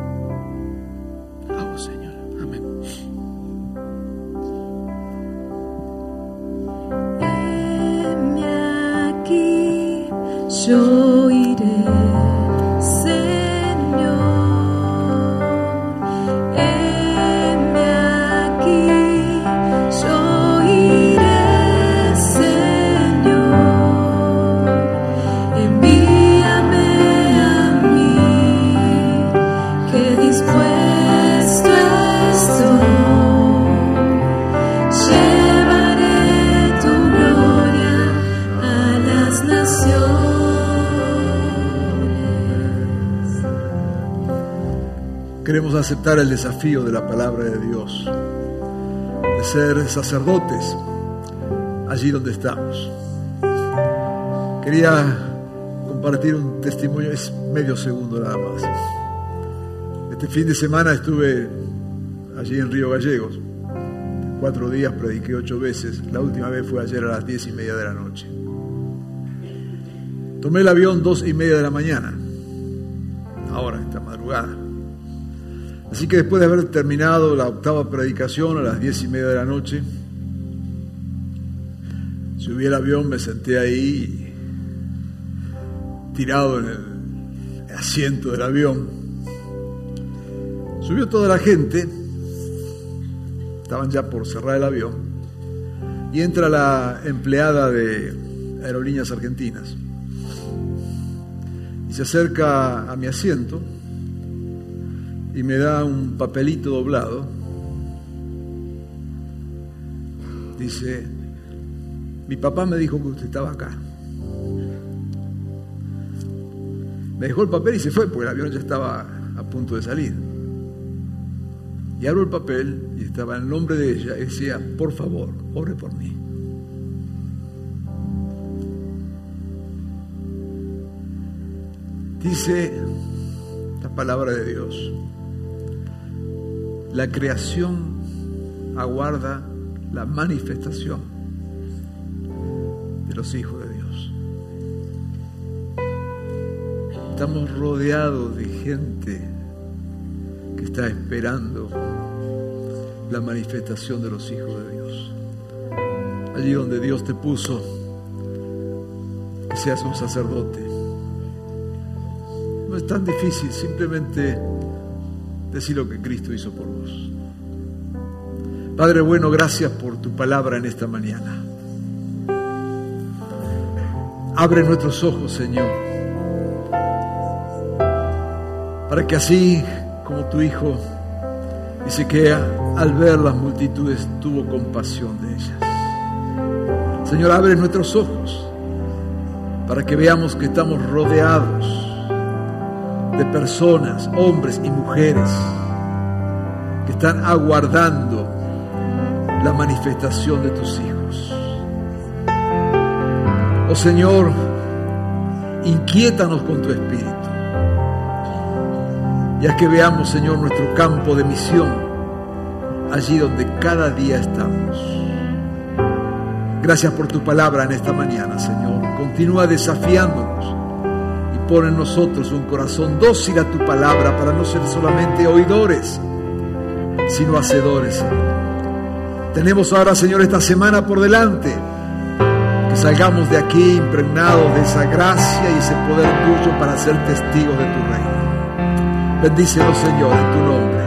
[SPEAKER 3] Queremos aceptar el desafío de la palabra de Dios, de ser sacerdotes allí donde estamos. Quería compartir un testimonio, es medio segundo nada más. Este fin de semana estuve allí en Río Gallegos. Cuatro días prediqué ocho veces. La última vez fue ayer a las diez y media de la noche. Tomé el avión dos y media de la mañana. Ahora, esta madrugada. Así que después de haber terminado la octava predicación a las diez y media de la noche, subí el avión, me senté ahí, tirado en el asiento del avión. Subió toda la gente, estaban ya por cerrar el avión, y entra la empleada de Aerolíneas Argentinas y se acerca a mi asiento y me da un papelito doblado. Dice, mi papá me dijo que usted estaba acá. Me dejó el papel y se fue porque el avión ya estaba a punto de salir. Y abro el papel y estaba el nombre de ella y decía, por favor, ore por mí. Dice la palabra de Dios. La creación aguarda la manifestación de los hijos de Dios. Estamos rodeados de gente que está esperando la manifestación de los hijos de Dios. Allí donde Dios te puso, que seas un sacerdote. No es tan difícil, simplemente decir lo que Cristo hizo por vos. Padre bueno, gracias por tu palabra en esta mañana. Abre nuestros ojos, Señor, para que así como tu Hijo dice que al ver las multitudes tuvo compasión de ellas. Señor, abre nuestros ojos para que veamos que estamos rodeados de personas, hombres y mujeres, que están aguardando la manifestación de tus hijos. Oh Señor, inquiétanos con tu espíritu. Ya que veamos, Señor, nuestro campo de misión, allí donde cada día estamos. Gracias por tu palabra en esta mañana, Señor. Continúa desafiándonos Pon en nosotros un corazón dócil a tu palabra para no ser solamente oidores, sino hacedores. Tenemos ahora, Señor, esta semana por delante. Que salgamos de aquí impregnados de esa gracia y ese poder tuyo para ser testigos de tu reino. Bendícenos, Señor, en tu nombre.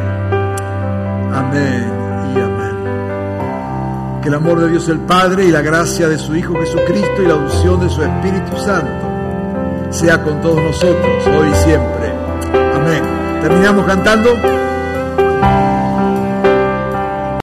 [SPEAKER 3] Amén y amén. Que el amor de Dios el Padre y la gracia de su Hijo Jesucristo y la unción de su Espíritu Santo sea con todos nosotros, hoy y siempre. Amén. Terminamos cantando.